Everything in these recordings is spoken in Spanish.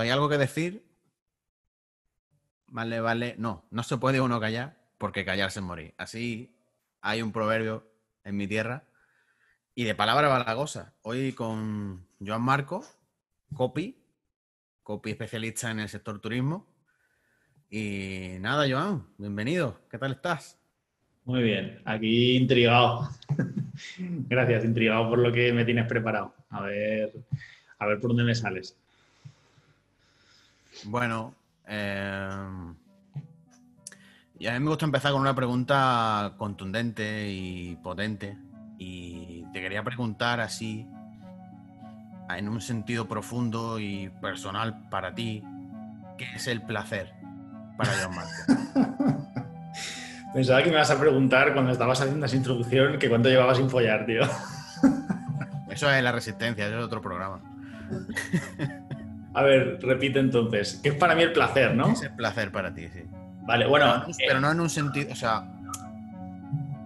hay algo que decir, vale, vale, no, no se puede uno callar porque callarse es morir. Así hay un proverbio en mi tierra y de palabra balagosa. Hoy con Joan Marco, copy, copy especialista en el sector turismo. Y nada, Joan, bienvenido. ¿Qué tal estás? Muy bien, aquí intrigado. Gracias, intrigado por lo que me tienes preparado. A ver, a ver por dónde me sales. Bueno, eh, y a mí me gusta empezar con una pregunta contundente y potente. Y te quería preguntar así, en un sentido profundo y personal para ti, ¿qué es el placer para John Marco? Pensaba que me ibas a preguntar cuando estabas haciendo esa introducción que cuánto llevabas sin follar, tío. Eso es la resistencia, eso es otro programa. A ver, repite entonces. ¿Qué es para mí el placer, no? Es el placer para ti, sí. Vale, bueno. Pero, no en un sentido, o sea,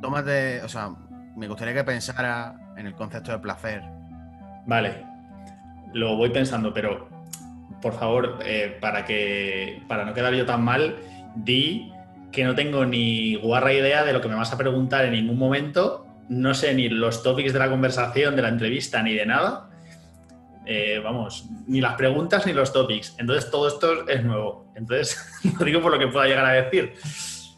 tómate, o sea, me gustaría que pensara en el concepto de placer. Vale, lo voy pensando, pero por favor, eh, para que para no quedar yo tan mal, di que no tengo ni guarra idea de lo que me vas a preguntar en ningún momento. No sé ni los topics de la conversación, de la entrevista, ni de nada. Eh, vamos, ni las preguntas ni los topics. Entonces todo esto es nuevo. Entonces, lo digo por lo que pueda llegar a decir.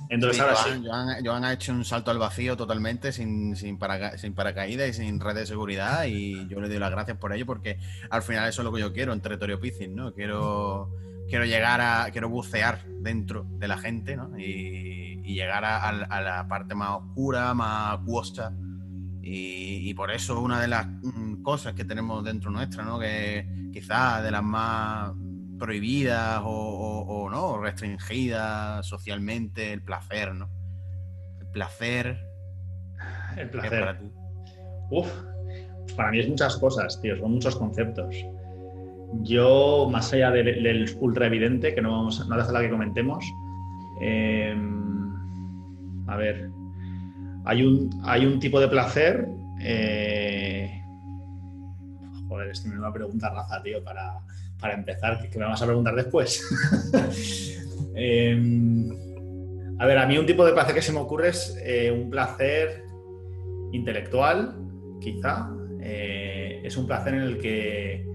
Entonces ahora sí. Joan, ha hecho un salto al vacío totalmente, sin, sin, sin paracaídas y sin red de seguridad. Y yo le doy las gracias por ello, porque al final eso es lo que yo quiero en territorio piscine, ¿no? Quiero, quiero llegar a. Quiero bucear dentro de la gente, ¿no? Y, llegar a, a, la parte más oscura, más acuosa y, por eso una de las mm, cosas que tenemos dentro nuestra, ¿no? que quizás de las más prohibidas o, no restringidas socialmente, el placer, ¿no? El placer. El placer. Para ti? Uf, para mí es muchas cosas, tío, son muchos conceptos. Yo, más allá del, ultra evidente, que no vamos, no hace la que comentemos, em, a ver, hay un, hay un tipo de placer. Eh, joder, es que me va a preguntar Raza, tío, para, empezar, que, me vas a preguntar después. Em, a ver, a mí un tipo de placer que se me ocurre es eh, un placer intelectual, quizá. Eh, es un placer en el que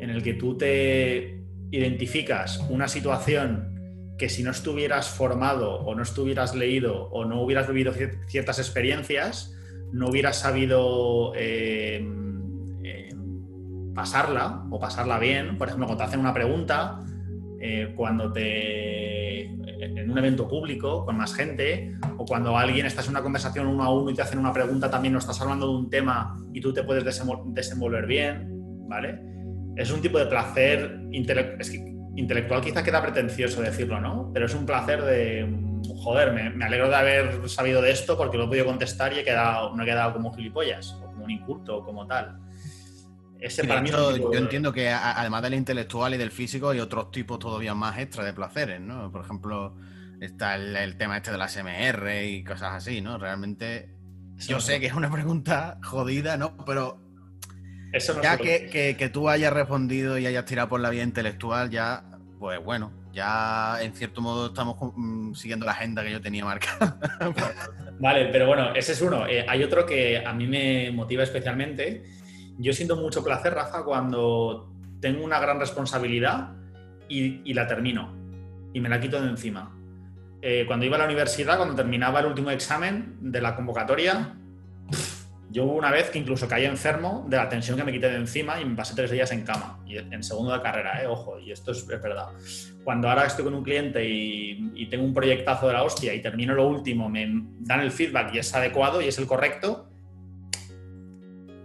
en el que tú te identificas una situación que si no estuvieras formado o no estuvieras leído o no hubieras vivido ciertas experiencias, no hubieras sabido eh, eh, pasarla o pasarla bien. Por ejemplo, cuando te hacen una pregunta, eh, cuando te. en un evento público con más gente, o cuando alguien estás en una conversación uno a uno y te hacen una pregunta, también no estás hablando de un tema y tú te puedes desenvolver bien, ¿vale? Es un tipo de placer intelectual intelectual quizá queda pretencioso decirlo, ¿no? Pero es un placer de, joder, me, alegro de haber sabido de esto porque lo he podido contestar y he quedado, no he quedado como gilipollas o como un inculto o como tal. Ese para mí yo entiendo que además del intelectual y del físico hay otros tipos todavía más extra de placeres, ¿no? Por ejemplo, está el, tema este de la SMR y cosas así, ¿no? Realmente yo sé que es una pregunta jodida, ¿no? Pero ya que, tú hayas respondido y hayas tirado por la vía intelectual, ya, pues bueno, ya en cierto modo estamos mm, siguiendo la agenda que yo tenía marcada. vale, pero bueno, ese es uno. Eh, hay otro que a mí me motiva especialmente. Yo siento mucho placer, Rafa, cuando tengo una gran responsabilidad y, la termino y me la quito de encima. Eh, cuando iba a la universidad, cuando terminaba el último examen de la convocatoria, yo hubo una vez que incluso caí enfermo de la tensión que me quité de encima y me pasé tres días en cama, y en segundo de carrera, ¿eh? ojo, y esto es, verdad. Cuando ahora estoy con un cliente y, tengo un proyectazo de la hostia y termino lo último, me dan el feedback y es adecuado y es el correcto,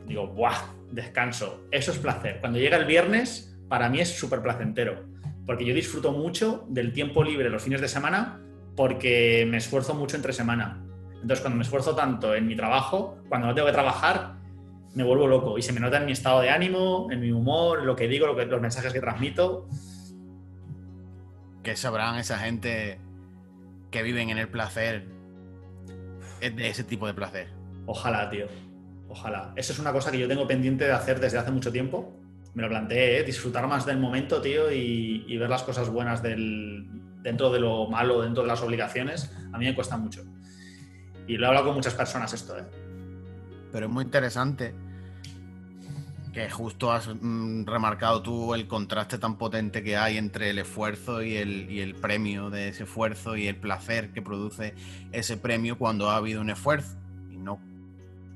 digo, ¡buah! Descanso. Eso es placer. Cuando llega el viernes, para mí es súper placentero, porque yo disfruto mucho del tiempo libre los fines de semana porque me esfuerzo mucho entre semana entonces, cuando me esfuerzo tanto en mi trabajo, cuando no tengo que trabajar, me vuelvo loco y se me nota en mi estado de ánimo, en mi humor, en lo que digo, lo que, los mensajes que transmito. ¿Qué sabrán esa gente que viven en el placer de ese tipo de placer? Ojalá, tío. Ojalá. Eso es una cosa que yo tengo pendiente de hacer desde hace mucho tiempo me lo planteé, ¿eh? disfrutar más del momento, tío, y, ver las cosas buenas del, dentro de lo malo, dentro de las obligaciones, a mí me cuesta mucho. Y lo he hablado con muchas personas esto, ¿eh? Pero es muy interesante que justo has mm, remarcado tú el contraste tan potente que hay entre el esfuerzo y el, y el, premio de ese esfuerzo y el placer que produce ese premio cuando ha habido un esfuerzo. Y no,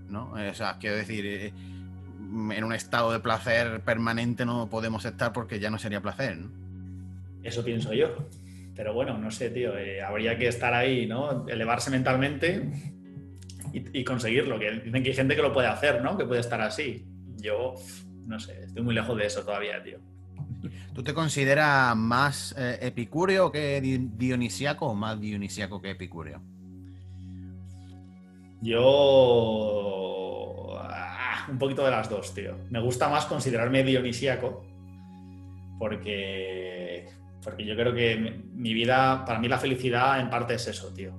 ¿no? O sea, quiero decir, eh, en un estado de placer permanente no podemos estar porque ya no sería placer, ¿no? Eso pienso yo. Pero bueno, no sé, tío, eh, habría que estar ahí, ¿no? Elevarse mentalmente y, y conseguirlo. Que dicen que hay gente que lo puede hacer, ¿no? Que puede estar así yo, no sé, estoy muy lejos de eso todavía, tío. ¿Tú te consideras más eh, epicúreo que dionisíaco o más dionisíaco que epicúreo? Yo. Ah, un poquito de las dos, tío. Me gusta más considerarme dionisíaco porque. Porque yo creo que mi vida, para mí la felicidad en parte es eso, tío.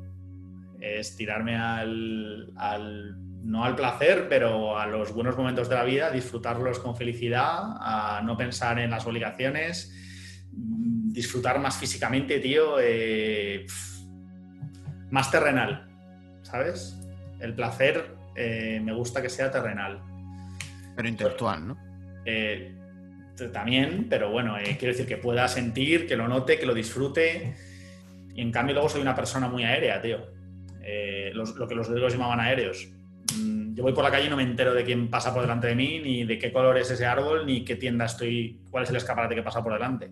Es tirarme al no al placer, pero a los buenos momentos de la vida, disfrutarlos con felicidad, a no pensar en las obligaciones, disfrutar más físicamente, tío, eh, más terrenal, ¿sabes? El placer eh, me gusta que sea terrenal. Pero intelectual, ¿no? Eh, también, pero bueno, quiero decir que pueda sentir, que lo note, que lo disfrute. Y en cambio luego soy una persona muy aérea, tío. lo que los griegos llamaban aéreos yo voy por la calle y no me entero de quién pasa por delante de mí, ni de qué color es ese árbol, ni qué tienda estoy, cuál es el escaparate que pasa por delante.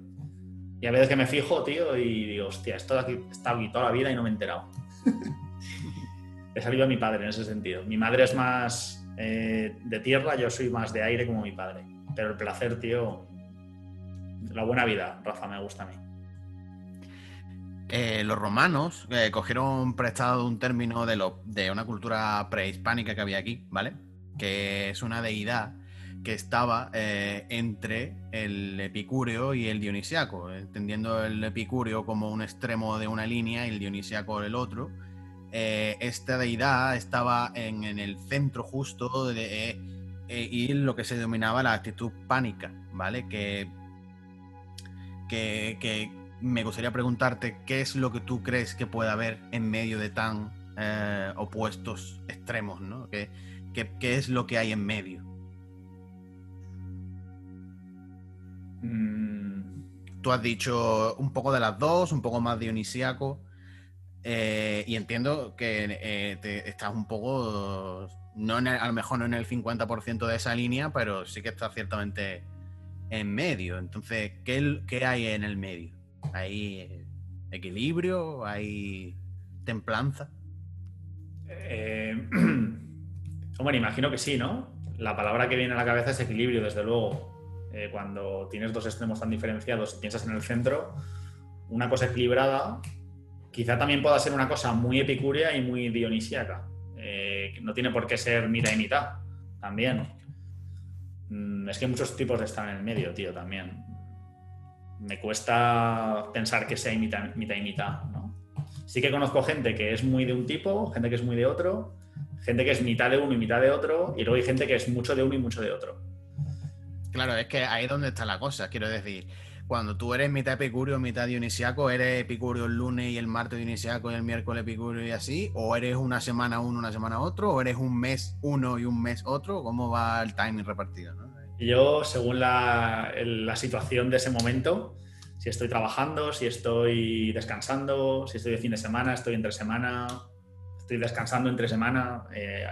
Y a veces que me fijo, tío, y digo, hostia, esto aquí está aquí toda la vida y no me he enterado. he salido a mi padre en ese sentido. Mi madre es más eh, de tierra, yo soy más de aire como mi padre. Pero el placer, tío, la buena vida, Rafa, me gusta a mí. Eh, los romanos eh, cogieron prestado un término de, lo, de una cultura prehispánica que había aquí, ¿vale? Que es una deidad que estaba eh, entre el epicúreo y el dionisiaco, entendiendo el epicúreo como un extremo de una línea y el dionisiaco el otro. esta deidad estaba en, el centro justo de, y lo que se denominaba la actitud pánica, ¿vale? Que, que me gustaría preguntarte qué es lo que tú crees que puede haber en medio de tan eh, opuestos extremos, ¿no? ¿Qué, es lo que hay en medio? Mm. Tú has dicho un poco de las dos, un poco más dionisíaco, eh, y entiendo que eh, estás un poco, no a lo mejor no en el 50% de esa línea, pero sí que estás ciertamente en medio. Entonces, ¿qué, qué hay en el medio? ¿Hay equilibrio? ¿Hay templanza? Eh, bueno, imagino que sí, ¿no? La palabra que viene a la cabeza es equilibrio, desde luego. Eh, cuando tienes dos extremos tan diferenciados y piensas en el centro, una cosa equilibrada quizá también pueda ser una cosa muy epicúrea y muy dionisíaca. Eh, no tiene por qué ser mitad y mitad, también. Mm, es que muchos tipos de en el medio, tío, también me cuesta pensar que sea mitad, mitad y mitad, ¿no? Sí que conozco gente que es muy de un tipo, gente que es muy de otro, gente que es mitad de uno y mitad de otro, y luego hay gente que es mucho de uno y mucho de otro. Claro, es que ahí es donde está la cosa, quiero decir. Cuando tú eres mitad epicurio, mitad dionisiaco, ¿eres epicurio el lunes y el martes dionisiaco y el miércoles epicurio y así? ¿O eres una semana uno, una semana otro? ¿O eres un mes uno y un mes otro? ¿Cómo va el timing repartido? ¿no? Yo, según la, situación de ese momento, si estoy trabajando, si estoy descansando, si estoy de fin de semana, estoy entre semana, estoy descansando entre semana, eh,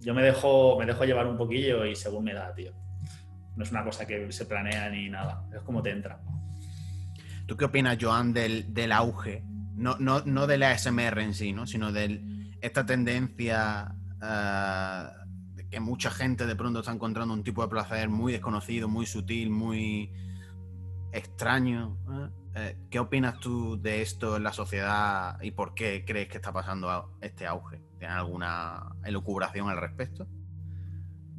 yo me dejo, me dejo llevar un poquillo y según me da, tío. No es una cosa que se planea ni nada, es como te entra. ¿Tú qué opinas, Joan, del, auge? No, no, no de la SMR en sí, ¿no? sino de esta tendencia uh, que mucha gente de pronto está encontrando un tipo de placer muy desconocido, muy sutil, muy extraño. ¿eh? Eh, ¿Qué opinas tú de esto en la sociedad y por qué crees que está pasando este auge? ¿Tienes alguna elucubración al respecto?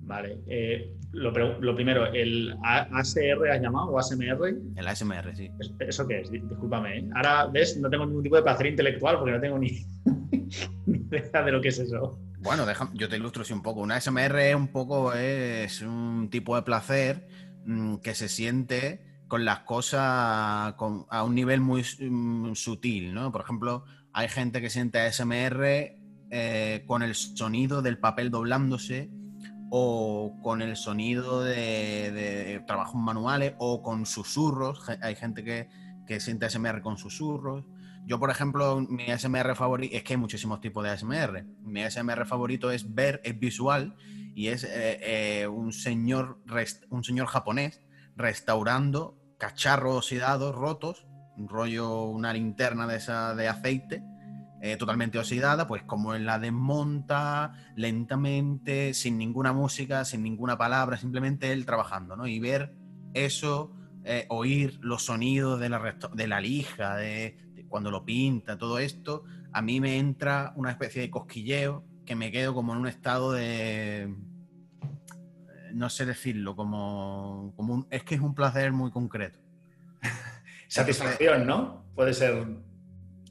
Vale. Eh, lo, primero, ¿el ASR has llamado o ASMR? El ASMR, sí. ¿Eso qué es? Discúlpame. Ahora, ¿ves? No tengo ningún tipo de placer intelectual porque no tengo ni, idea de lo que es eso. Bueno, yo te ilustro así un poco. Una SMR es un poco es un tipo de placer mm, que se siente con las cosas a un nivel muy mm, sutil, ¿no? Por ejemplo, hay gente que siente ASMR eh, con el sonido del papel doblándose o con el sonido de, trabajos manuales o con susurros. Hay gente que, que siente ASMR con susurros. Yo, por ejemplo, mi ASMR favorito, es que hay muchísimos tipos de ASMR. Mi ASMR favorito es ver, es visual y es eh, eh, un, señor un señor japonés restaurando cacharros oxidados, rotos, un rollo, una linterna de, esa, de aceite, eh, totalmente oxidada, pues como la desmonta lentamente, sin ninguna música, sin ninguna palabra, simplemente él trabajando, ¿no? Y ver eso, oír los sonidos de la, de la lija, de, cuando lo pinta, todo esto, a mí me entra una especie de cosquilleo que me quedo como en un estado de... No sé decirlo, como, como es que es un placer muy concreto. Satisfacción, ¿no? Puede ser...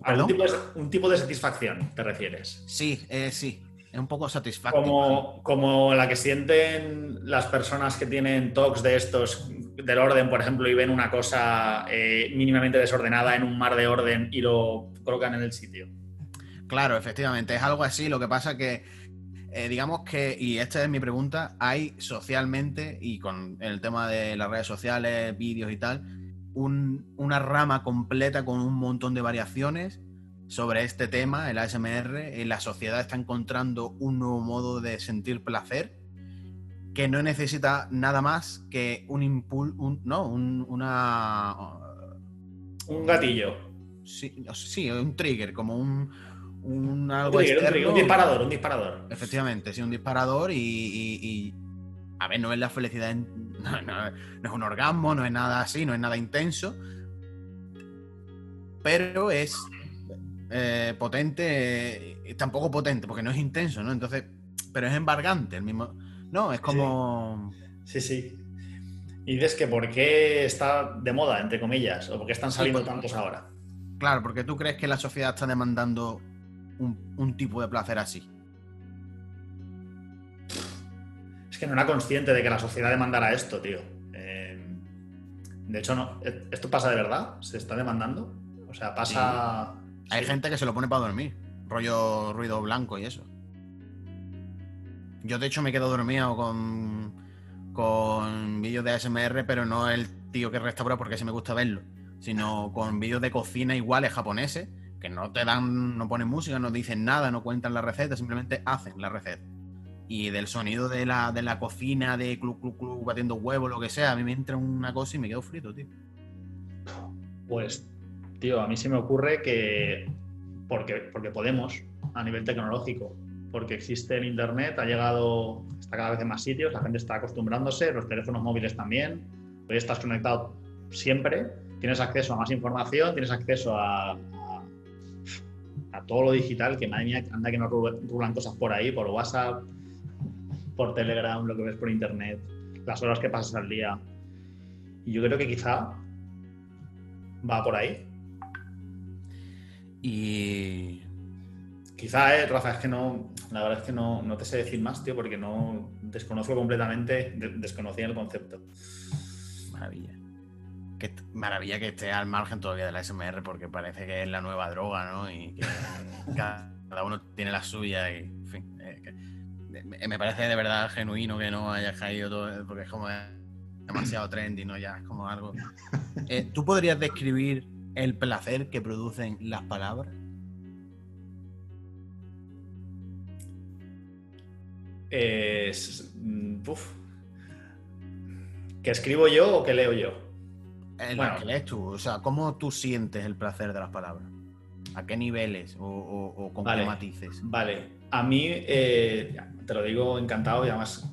Un tipo, de, un tipo, de, satisfacción, ¿te refieres? Sí, eh, sí, es un poco satisfactorio. Como, como la que sienten las personas que tienen talks de estos del orden, por ejemplo, y ven una cosa eh, mínimamente desordenada en un mar de orden y lo colocan en el sitio. Claro, efectivamente, es algo así. Lo que pasa que, eh, digamos que, y esta es mi pregunta, hay socialmente, y con el tema de las redes sociales, vídeos y tal, una rama completa con un montón de variaciones sobre este tema, el ASMR. La sociedad está encontrando un nuevo modo de sentir placer que no necesita nada más que un impulso, no, un, una... Un gatillo. Sí, sí, un trigger, como un, un algo un, disparador, un disparador. Efectivamente, sí, un disparador y, a ver, no es la felicidad, no, es un orgasmo, no es nada así, no es nada intenso, pero es eh, potente, eh, tampoco potente, porque no es intenso, ¿no? Entonces, pero es embargante, el mismo no, es como. Sí, sí. Y dices que por qué está de moda, entre comillas, o por qué están saliendo tantos ahora. Claro, porque tú crees que la sociedad está demandando un, tipo de placer así. Es que no era consciente de que la sociedad demandara esto, tío. Eh, de hecho, no. ¿Esto pasa de verdad? ¿Se está demandando? O sea, pasa. Hay gente que se lo pone para dormir. Rollo ruido blanco y eso. Yo, de hecho, me quedo dormido con, con vídeos de ASMR, pero no el tío que restaura porque sí me gusta verlo, sino con vídeos de cocina iguales japoneses, que no te dan, no ponen música, no dicen nada, no cuentan la receta, simplemente hacen la receta. Y del sonido de la, de la cocina, de club, club, club, batiendo huevos, lo que sea, a mí me entra una cosa y me quedo frito, tío. Pues, tío, a mí se me ocurre que, porque, porque podemos, a nivel tecnológico, porque existe el Internet, ha llegado, está cada vez en más sitios, la gente está acostumbrándose, los teléfonos móviles también, hoy estás conectado siempre, tienes acceso a más información, tienes acceso a, a, todo lo digital, que nadie anda que no rulan cosas por ahí, por WhatsApp, por Telegram, lo que ves por Internet, las horas que pasas al día. Y yo creo que quizá va por ahí. Y Quizá, eh, Rafa, es que no, la verdad es que no, no, te sé decir más, tío, porque no desconozco completamente, desconocía el concepto. Maravilla. Maravilla que esté al margen todavía de la SMR, porque parece que es la nueva droga, ¿no? Y que cada uno tiene la suya y, en fin, eh, me parece de verdad genuino que no haya caído todo, porque es como demasiado trendy, ¿no? Ya es como algo... Eh, ¿Tú podrías describir el placer que producen las palabras? es. Mm, ¿Que escribo yo o que leo yo? bueno, que lees tú. O sea, ¿cómo tú sientes el placer de las palabras? ¿A qué niveles o, con qué matices? Vale, a mí, eh, te lo digo encantado y además.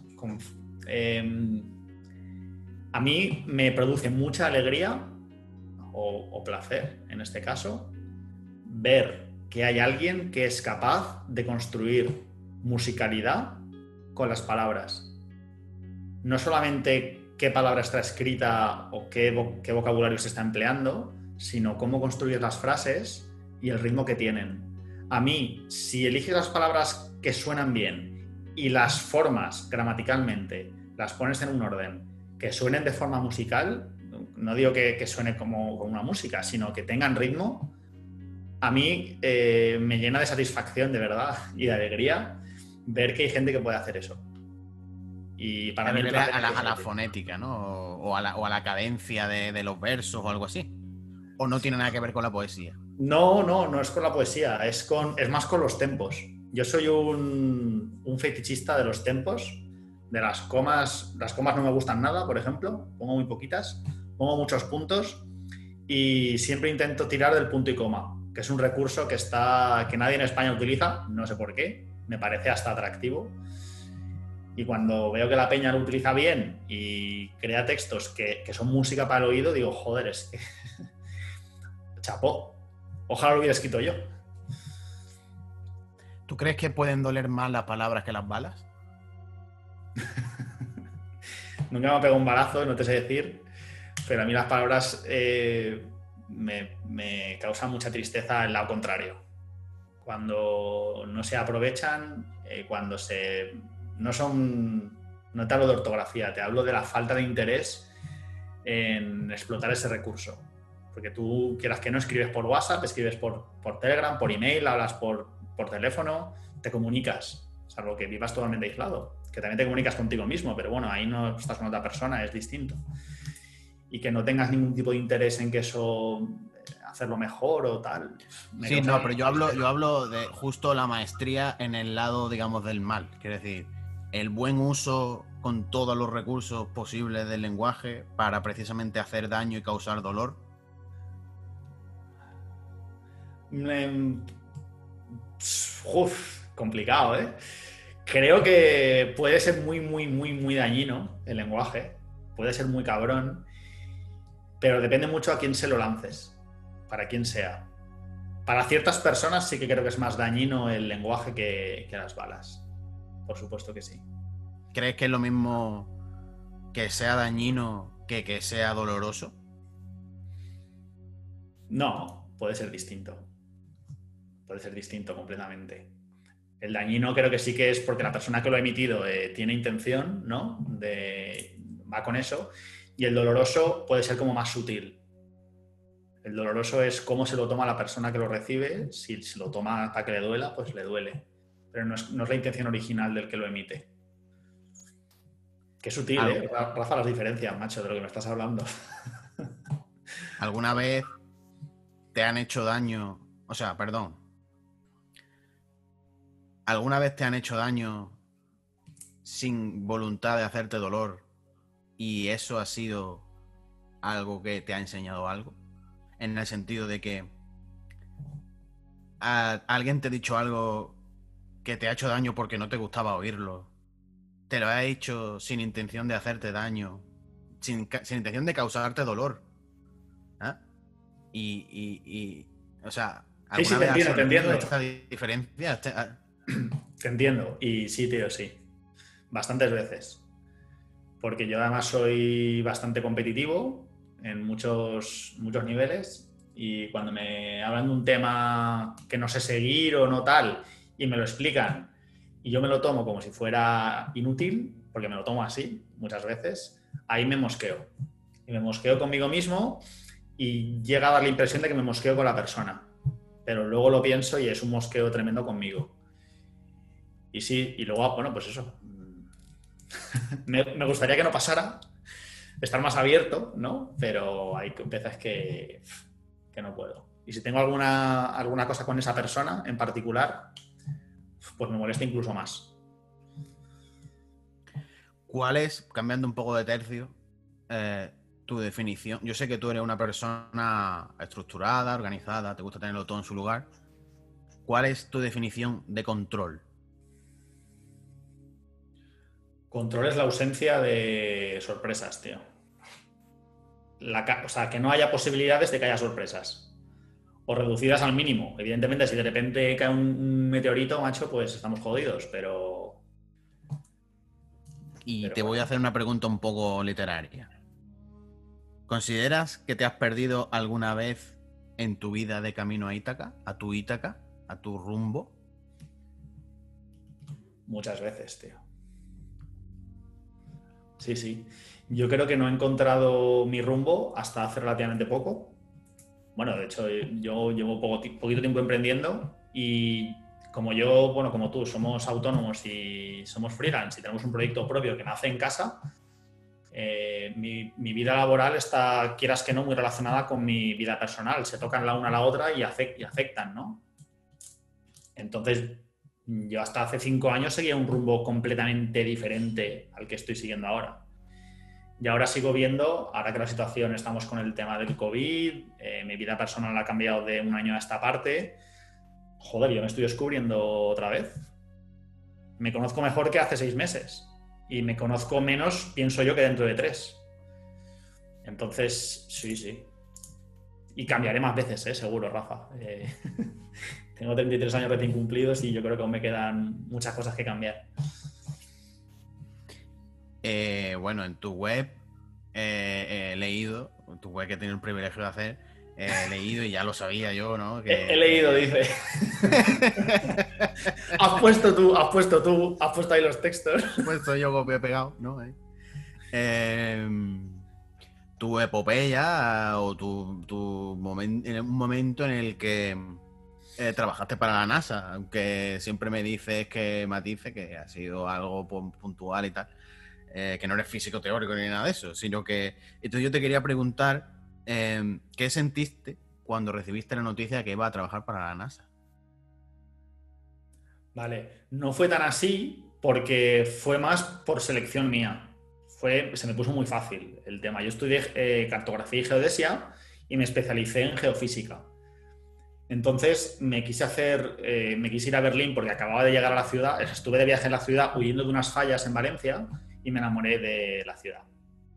Em, a mí me produce mucha alegría o placer, en este caso, ver que hay alguien que es capaz de construir musicalidad con las palabras. No solamente qué palabra está escrita o qué, vocabulario se está empleando, sino cómo construir las frases y el ritmo que tienen. A mí, si eliges las palabras que suenan bien y las formas gramaticalmente, las pones en un orden que suenen de forma musical, no digo que, suene como, una música, sino que tengan ritmo, a mí eh, me llena de satisfacción de verdad y de alegría ver que hay gente que puede hacer eso. Y para mí... A la, fonética, ¿no? O a la, cadencia de, los versos o algo así. ¿O no tiene nada que ver con la poesía? No, no, no es con la poesía, es, con, es más con los tempos. Yo soy un, un fetichista de los tempos, de las comas. Las comas no me gustan nada, por ejemplo, pongo muy poquitas, pongo muchos puntos y siempre intento tirar del punto y coma, que es un recurso que, está, que nadie en España utiliza, no sé por qué, me parece hasta atractivo. Y cuando veo que la peña lo utiliza bien y crea textos que, son música para el oído, digo, joder, es que... Chapó. Ojalá lo hubiera escrito yo. ¿Tú crees que pueden doler más las palabras que las balas? Nunca me ha pegado un balazo, no te sé decir, pero a mí las palabras eh, me, causan mucha tristeza el lado contrario cuando no se aprovechan, eh, cuando se... No son... No te hablo de ortografía, te hablo de la falta de interés en explotar ese recurso. Porque tú quieras que no escribes por WhatsApp, escribes por, por Telegram, por email, hablas por, por teléfono, te comunicas, salvo que vivas totalmente aislado. Que también te comunicas contigo mismo, pero bueno, ahí no estás con otra persona, es distinto. Y que no tengas ningún tipo de interés en que eso hacerlo mejor o tal. sí, no, pero yo hablo, yo hablo de justo la maestría en el lado, digamos, del mal. Quiero decir, el buen uso con todos los recursos posibles del lenguaje para precisamente hacer daño y causar dolor. Uf, complicado, ¿eh? Creo que puede ser muy, muy, muy, muy dañino el lenguaje. Puede ser muy cabrón. Pero depende mucho a quién se lo lances para quien sea. Para ciertas personas sí que creo que es más dañino el lenguaje que, las balas. Por supuesto que sí. ¿Crees que es lo mismo que sea dañino que que sea doloroso? No, puede ser distinto. Puede ser distinto completamente. El dañino creo que sí que es porque la persona que lo ha emitido eh, tiene intención, ¿no? De, va con eso. Y el doloroso puede ser como más sutil. El doloroso es cómo se lo toma la persona que lo recibe. Si se lo toma para que le duela, pues le duele. Pero no es, la intención original del que lo emite. Qué sutil, ¿eh? Rafa, las diferencias, macho, de lo que me estás hablando. ¿Alguna vez te han hecho daño? O sea, perdón. ¿Alguna vez te han hecho daño sin voluntad de hacerte dolor y eso ha sido algo que te ha enseñado algo? en el sentido de que alguien te ha dicho algo que te ha hecho daño porque no te gustaba oírlo, te lo ha hecho sin intención de hacerte daño, sin, intención de causarte dolor. ¿ah? Y, o sea, sí, sí, te entiendo, te entiendo. Esta diferencia? Te entiendo, y sí, tío, sí. Bastantes veces. Porque yo además soy bastante competitivo en muchos, muchos niveles y cuando me hablan de un tema que no sé seguir o no tal y me lo explican y yo me lo tomo como si fuera inútil, porque me lo tomo así muchas veces, ahí me mosqueo. Y me mosqueo conmigo mismo y llega a dar la impresión de que me mosqueo con la persona. Pero luego lo pienso y es un mosqueo tremendo conmigo. Y sí, y luego, bueno, pues eso. me, me gustaría que no pasara, estar más abierto, ¿no? Pero hay veces que, que no puedo. Y si tengo alguna, alguna cosa con esa persona en particular, pues me molesta incluso más. ¿Cuál es, cambiando un poco de tercio, eh, tu definición? Yo sé que tú eres una persona estructurada, organizada, te gusta tenerlo todo en su lugar. ¿Cuál es tu definición de control? Control es la ausencia de sorpresas, tío o sea, que no haya posibilidades de que haya sorpresas. O reducidas al mínimo. Evidentemente, si de repente cae un meteorito, macho, pues estamos jodidos, pero. Y te voy a hacer una pregunta un poco literaria. ¿Consideras que te has perdido alguna vez en tu vida de camino a Ítaca? ¿A tu Ítaca? ¿A tu rumbo? Muchas veces, tío. Sí, sí. Yo creo que no he encontrado mi rumbo hasta hace relativamente poco. Bueno, de hecho, yo llevo poquito tiempo emprendiendo y como yo, bueno, como tú, somos autónomos y somos freelance y tenemos un proyecto propio que nace en casa, eh, mi, vida laboral está, quieras que no, muy relacionada con mi vida personal. Se tocan la una a la otra y, y afectan, ¿no? Entonces, yo hasta hace cinco años seguía un rumbo completamente diferente al que estoy siguiendo ahora. Y ahora sigo viendo, ahora que la situación estamos con el tema del COVID, eh, mi vida personal ha cambiado de un año a esta parte. Joder, yo me estoy descubriendo otra vez. Me conozco mejor que hace seis meses. Y me conozco menos, pienso yo, que dentro de tres. Entonces, sí, sí. Y cambiaré más veces, ¿eh? seguro, Rafa. Eh, tengo 33 años recién cumplidos y yo creo que aún me quedan muchas cosas que cambiar. Eh, bueno, en tu web he leído, tu web que he el privilegio de hacer, he leído y ya lo sabía yo, ¿no? he, leído, dice. has puesto tú, has puesto tú, has puesto ahí los textos. He puesto yo copia pegado, ¿no? Em, tu epopeya o tu, tu momento, en un momento en el que eh, trabajaste para la NASA, aunque siempre me dices que matice que ha sido algo puntual y tal, eh, que no eres físico teórico ni nada de eso, sino que entonces yo te quería preguntar em, qué sentiste cuando recibiste la noticia de que iba a trabajar para la NASA. Vale, no fue tan así porque fue más por selección mía. Fue, se me puso muy fácil el tema. Yo estudié eh, cartografía y geodesia y me especialicé en geofísica. Entonces me quise hacer, eh, me quise ir a Berlín porque acababa de llegar a la ciudad, estuve de viaje en la ciudad huyendo de unas fallas en Valencia y me enamoré de la ciudad.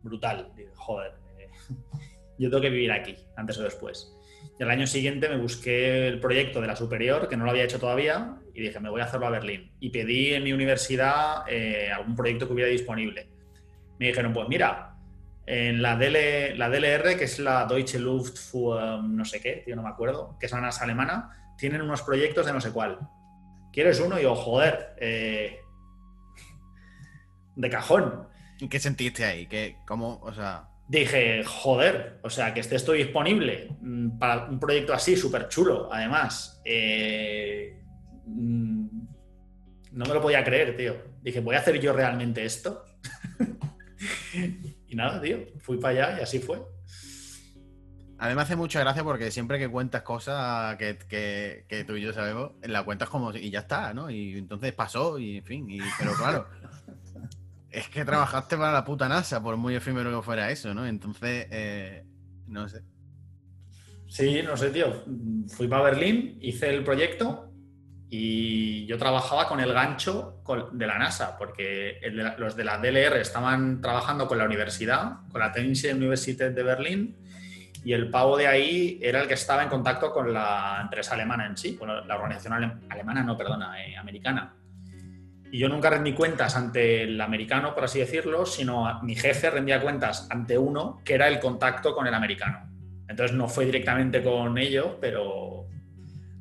Brutal. joder, eh, yo tengo que vivir aquí, antes o después. Y el año siguiente me busqué el proyecto de la superior, que no lo había hecho todavía, y dije, me voy a hacerlo a Berlín. Y pedí en mi universidad eh, algún proyecto que hubiera disponible. Me dijeron, pues mira, en la, DL, la DLR, que es la Deutsche Luftwaffe, no sé qué, tío, no me acuerdo, que es una NASA alemana, tienen unos proyectos de no sé cuál. ¿Quieres uno? Y yo, joder, eh, de cajón. ¿Y qué sentiste ahí? ¿Qué, ¿Cómo, o sea... Dije, joder, o sea, que esté esto disponible mm, para un proyecto así, súper chulo, además. Eh, mm, no me lo podía creer, tío. Dije, ¿voy a hacer yo realmente esto? Y nada, tío, fui para allá y así fue. A mí me hace mucha gracia porque siempre que cuentas cosas que, tú y yo sabemos, la cuentas como y ya está, ¿no? Y entonces pasó y en fin, pero claro, es que trabajaste para la puta NASA, por muy efímero que fuera eso, ¿no? Entonces, eh, no sé. Sí, no sé, tío. Fui para Berlín, hice el proyecto y yo trabajaba con el gancho de la NASA, porque los de la DLR estaban trabajando con la universidad, con la Technische Universität de Berlín, y el pavo de ahí era el que estaba en contacto con la empresa alemana en sí, con la organización alemana, no, perdona, eh, americana. Y yo nunca rendí cuentas ante el americano, por así decirlo, sino mi jefe rendía cuentas ante uno que era el contacto con el americano. Entonces no fue directamente con ello, pero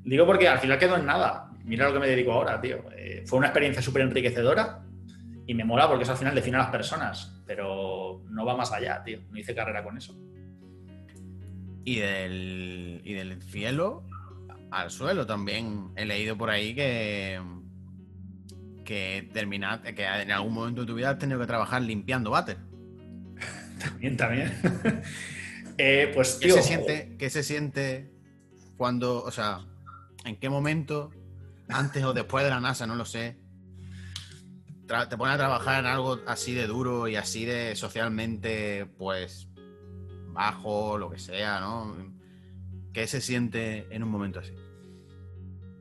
digo porque al final quedó en nada mira lo que me dedico ahora, tío. Eh, fue una experiencia súper enriquecedora y me mola porque eso al final define a las personas, pero no va más allá, tío. No hice carrera con eso. Y del, y del cielo al suelo también. He leído por ahí que, que, termina, que en algún momento de tu vida has tenido que trabajar limpiando váter. también, también. Eh, pues, ¿Qué se siente? ¿Qué se siente cuando, o sea, en qué momento antes o después de la NASA, no lo sé. te pone a trabajar en algo así de duro y así de socialmente, pues, bajo, lo que sea, ¿no? ¿Qué se siente en un momento así?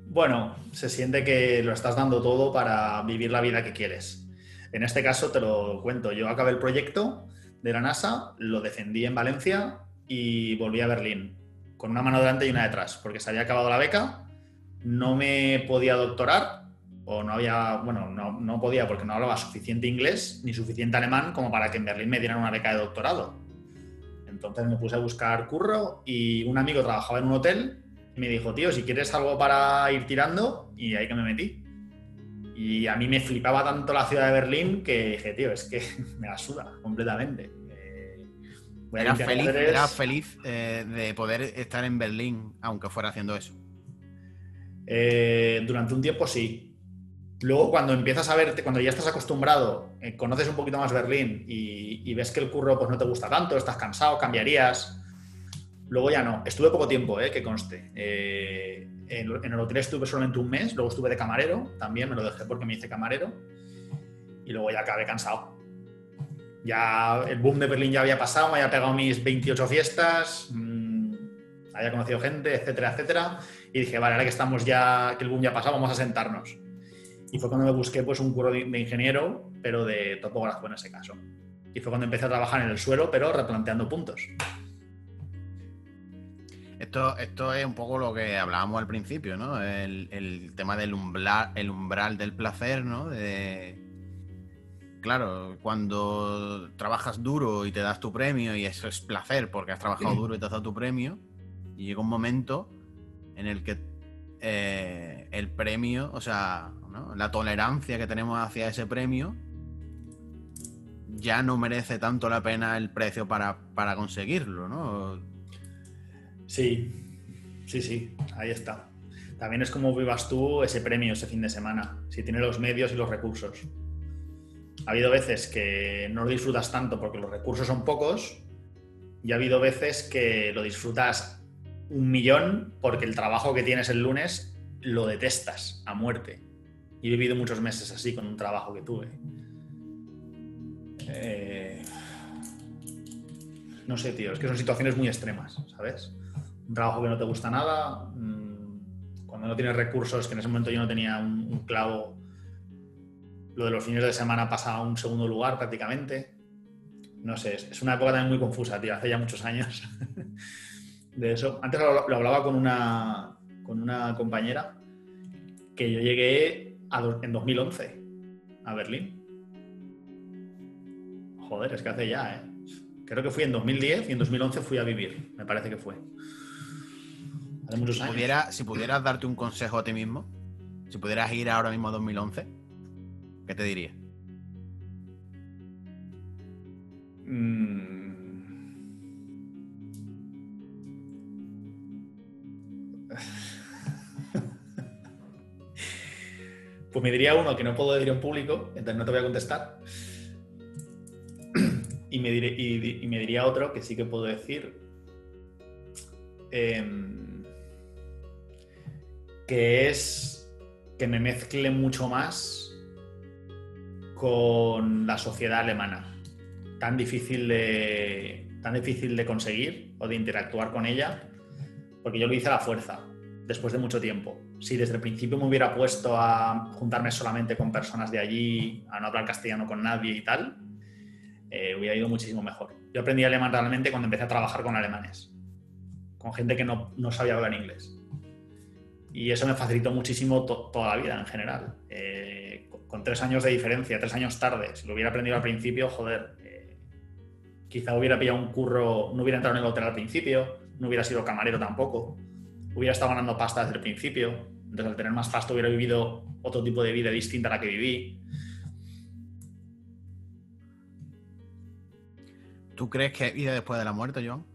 Bueno, se siente que lo estás dando todo para vivir la vida que quieres. En este caso te lo cuento. Yo acabé el proyecto de la NASA, lo defendí en Valencia y volví a Berlín, con una mano delante y una detrás, porque se había acabado la beca no me podía doctorar o no había, bueno, no, podía porque no hablaba suficiente inglés ni suficiente alemán como para que en Berlín me dieran una beca de doctorado. Entonces me puse a buscar curro y un amigo trabajaba en un hotel y me dijo, tío, si quieres algo para ir tirando, y ahí que me metí. Y a mí me flipaba tanto la ciudad de Berlín que dije, tío, es que me la suda completamente. Eh, era feliz, era feliz eh, de poder estar en Berlín, aunque fuera haciendo eso. Eh, durante un tiempo sí. Luego, cuando empiezas a ver, cuando ya estás acostumbrado, conoces un poquito más Berlín y, ves que el curro pues, no te gusta tanto, estás cansado, cambiarías. Luego ya no. Estuve poco tiempo, que conste en, el hotel estuve solamente un mes, luego estuve de camarero, también me lo dejé porque me hice camarero, y luego ya acabé cansado. Ya el boom de Berlín ya había pasado, me había pegado mis 28 fiestas, mmm, había conocido gente, etcétera, etcétera, y dije, vale, ahora que estamos ya, que el boom ya ha pasado, vamos a sentarnos. Y fue cuando me busqué pues un curro de, de ingeniero, pero de topógrafo en ese caso. Y fue cuando empecé a trabajar en el suelo, pero replanteando puntos. Esto, esto es un poco lo que hablábamos al principio, ¿no? El, tema del umbral, el umbral del placer, ¿no? Claro, cuando trabajas duro y te das tu premio, y eso es placer porque has trabajado duro y te has dado tu premio, y llega un momento en el que eh, el premio, o sea, la tolerancia que tenemos hacia ese premio, ya no merece tanto la pena el precio para, para conseguirlo, ¿no? Sí, sí, sí, ahí está. También es como vivas tú ese premio ese fin de semana, si tienes los medios y los recursos. Ha habido veces que no lo disfrutas tanto porque los recursos son pocos y ha habido veces que lo disfrutas un millón porque el trabajo que tienes el lunes lo detestas a muerte. Y he vivido muchos meses así con un trabajo que tuve. Eh, no sé, tío, es que son situaciones muy extremas, ¿sabes? un trabajo que no te gusta nada, mm, cuando no tienes recursos, que en ese momento yo no tenía un, clavo, lo de los fines de semana pasa a un segundo lugar prácticamente. No sé, es, una época también muy confusa, tío, hace ya muchos años de eso. Antes lo, hablaba con una, con una compañera que yo llegué en 2011 a Berlín. Joder, es que hace ya, ¿eh? Creo que fui en 2010 y en 2011 fui a vivir, me parece que fue si, pudiera, si pudieras darte un consejo a ti mismo, si pudieras ir ahora mismo a 2011, ¿qué te diría? Mm. Pues me diría uno que no puedo decir en público, entonces no te voy a contestar. Y me, y, me diría otro que sí que puedo decir. Eh, que es que me mezcle mucho más con la sociedad alemana, tan difícil de, tan difícil de conseguir o de interactuar con ella, porque yo lo hice a la fuerza, después de mucho tiempo. Si desde el principio me hubiera puesto a juntarme solamente con personas de allí, a no hablar castellano con nadie y tal, eh, hubiera ido muchísimo mejor. Yo aprendí alemán realmente cuando empecé a trabajar con alemanes, con gente que no, no sabía hablar inglés. Y eso me facilitó muchísimo toda la vida en general. Eh, con, tres años de diferencia, tres años tarde, si lo hubiera aprendido al principio, joder, eh, quizá hubiera pillado un curro, no hubiera entrado en el hotel al principio, no hubiera sido camarero tampoco, hubiera estado ganando pasta desde el principio, entonces al tener más pasta hubiera vivido otro tipo de vida distinta a la que viví. ¿Tú crees que hay vida después de la muerte, John?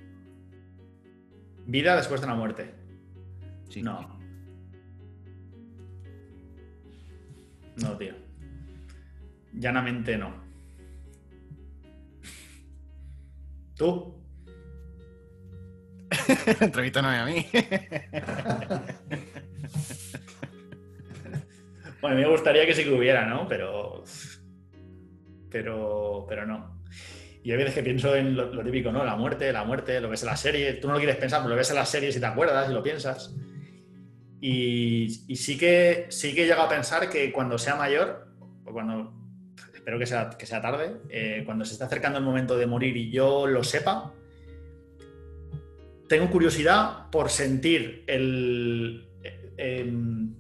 Vida después de la muerte. Sí. No. No, tío. Llanamente no. ¿Tú? entrevista no es a mí. bueno, me gustaría que sí que hubiera, ¿no? Pero. Pero. Pero no. Y hay veces que pienso en lo, típico, ¿no? La muerte, la muerte, lo ves en la serie. Tú no lo quieres pensar, pero lo ves en la serie si te acuerdas y lo piensas. Y, sí, que, sí que he llegado a pensar que cuando sea mayor, o cuando, espero que sea, que sea tarde, eh, cuando se esté acercando el momento de morir y yo lo sepa, tengo curiosidad por sentir el em,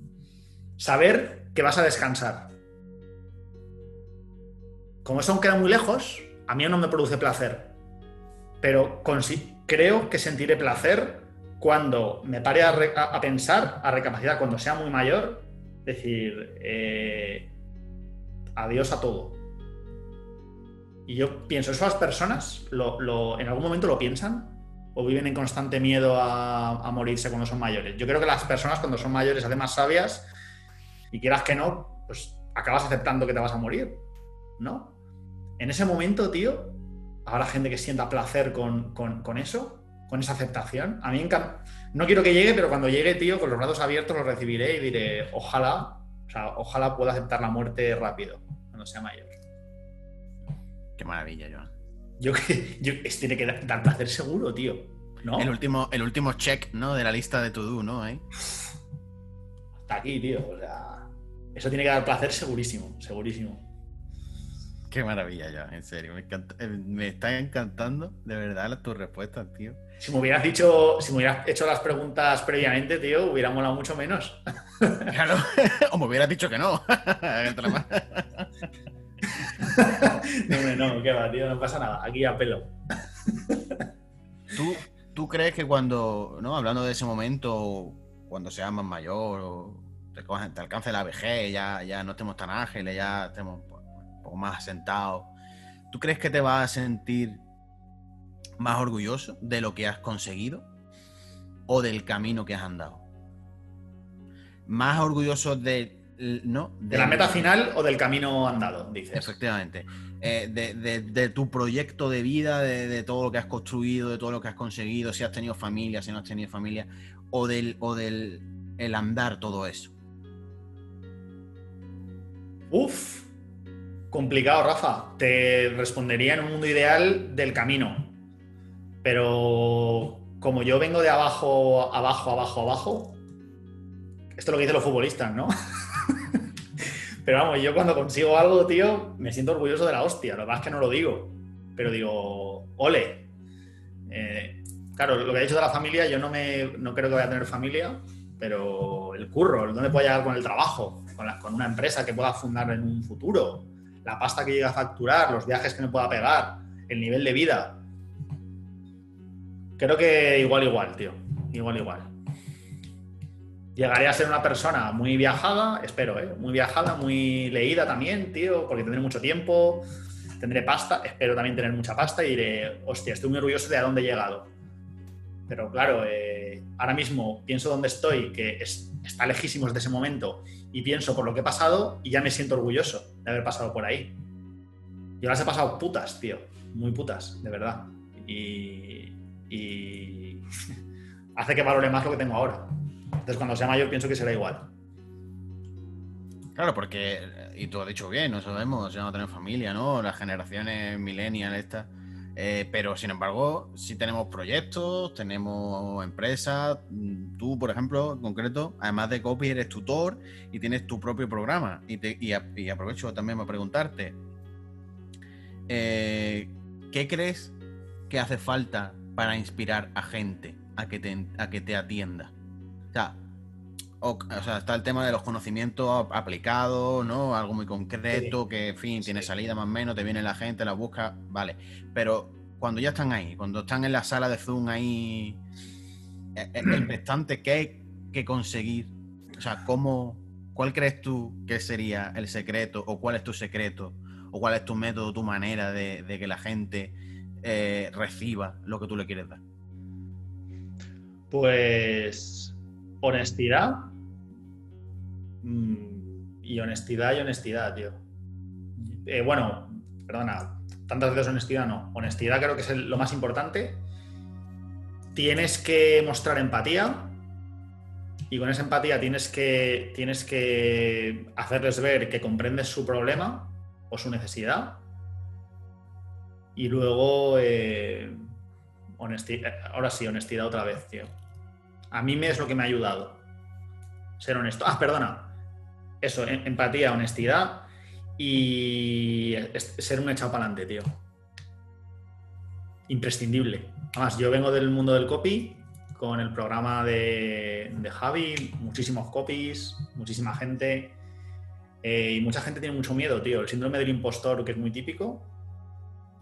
saber que vas a descansar. Como eso aún queda muy lejos, a mí no me produce placer, pero creo que sentiré placer cuando me pare a, pensar, a recapacitar, cuando sea muy mayor, decir, eh, adiós a todo. Y yo pienso, ¿esas personas lo, en algún momento lo piensan? ¿O viven en constante miedo a, morirse cuando son mayores? Yo creo que las personas cuando son mayores se hacen más sabias y quieras que no, pues acabas aceptando que te vas a morir, ¿no? En ese momento, tío, habrá gente que sienta placer con, eso, con esa aceptación. A mí no quiero que llegue, pero cuando llegue, tío, con los brazos abiertos lo recibiré y diré, ojalá, o sea, ojalá pueda aceptar la muerte rápido, cuando sea mayor. Qué maravilla, Joan. Yo que yo, tiene que dar, placer seguro, tío. ¿no? El último, el último check, ¿no? De la lista de to do, ¿no? Hasta aquí, tío. O sea, eso tiene que dar placer segurísimo, segurísimo. Qué maravilla, ya, en serio. Me, eh, me está encantando de verdad tus respuestas, tío. Si me hubieras dicho, si me hubieras hecho las preguntas previamente, tío, hubiera molado mucho menos. Claro, o me hubieras dicho que no. no, no, qué va, tío, no pasa nada. Aquí a pelo. ¿Tú, ¿Tú crees que cuando, no, hablando de ese momento, cuando seas más mayor o te, alcance la vejez, ya, ya no estemos tan ágiles, ya estemos un poco más asentados. ¿Tú crees que te vas a sentir más orgulloso de lo que has conseguido o del camino que has andado? Más orgulloso de, ¿no? de, la meta final o del camino andado, dices. Efectivamente. Eh, de, tu proyecto de vida, de, todo lo que has construido, de todo lo que has conseguido, si has tenido familia, si no has tenido familia, o del, o del el andar todo eso. Uf, complicado, Rafa. Te respondería en un mundo ideal del camino. Pero como yo vengo de abajo, abajo, abajo, abajo, esto es lo que dicen los futbolistas, ¿no? Pero vamos, yo cuando consigo algo, tío, me siento orgulloso de la hostia. Lo que pasa es que no lo digo. Pero digo, ole. Eh, claro, lo que he dicho de la familia, yo no, me, no creo que vaya a tener familia, pero el curro, ¿dónde puedo llegar con el trabajo? con, una empresa que pueda fundar en un futuro, la pasta que llega a facturar, los viajes que me pueda pegar, el nivel de vida. Creo que igual, igual, tío. Igual, igual. Llegaré a ser una persona muy viajada, espero, ¿eh? Muy viajada, muy leída también, tío, porque tendré mucho tiempo, tendré pasta, espero también tener mucha pasta y diré, hostia, estoy muy orgulloso de a dónde he llegado. Pero claro, eh, ahora mismo pienso dónde estoy, que está lejísimos de ese momento, y pienso por lo que he pasado y ya me siento orgulloso de haber pasado por ahí. Yo las he pasado putas, tío, muy putas, de verdad. Y, y hace que valore más lo que tengo ahora. Entonces cuando sea mayor pienso que será igual. Claro, porque, y tú has dicho bien, no sabemos, ya no tener familia, ¿no? Las generaciones millennial estas eh, pero sin embargo, si tenemos proyectos, tenemos empresas. Tú, por ejemplo, en concreto, además de copy, eres tutor y tienes tu propio programa. Y, aprovecho también para preguntarte, eh, ¿qué crees que hace falta para inspirar a gente a que te atienda? O sea, o, sea, está el tema de los conocimientos aplicados, ¿no? Algo muy concreto, que, en fin, tiene salida más o menos, te viene la gente, la busca, vale. Pero cuando ya están ahí, cuando están en la sala de Zoom ahí, eh, eh, el restante, ¿qué hay que conseguir? O sea, ¿cómo, ¿cuál crees tú que sería el secreto? ¿O cuál es tu secreto? ¿O cuál es tu método, tu manera de, que la gente eh, reciba lo que tú le quieres dar? Pues honestidad. Mm, y honestidad y honestidad, tío. Eh, bueno, perdona, tantas veces honestidad no. Honestidad creo que es lo más importante. Tienes que mostrar empatía. Y con esa empatía tienes que, tienes que hacerles ver que comprendes su problema o su necesidad. Y luego, eh, honestidad, ahora sí, honestidad otra vez, tío. A mí me es lo que me ha ayudado. Ser honesto. Ah, perdona. Eso, em, empatía, honestidad y ser un echado para adelante, tío. Imprescindible. Además, yo vengo del mundo del copy con el programa de, Javi, muchísimos copies, muchísima gente. Eh, y mucha gente tiene mucho miedo, tío. El síndrome del impostor, que es muy típico.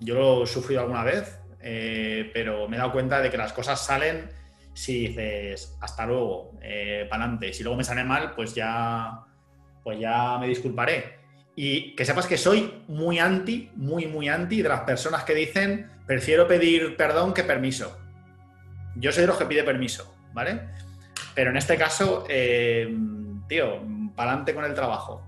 Yo lo he sufrido alguna vez, eh, pero me he dado cuenta de que las cosas salen si dices hasta luego, eh, para adelante. Si luego me sale mal, pues ya pues ya me disculparé. Y que sepas que soy muy anti, muy, muy anti de las personas que dicen prefiero pedir perdón que permiso. Yo soy de los que pide permiso, ¿vale? Pero en este caso, eh, tío, para adelante con el trabajo.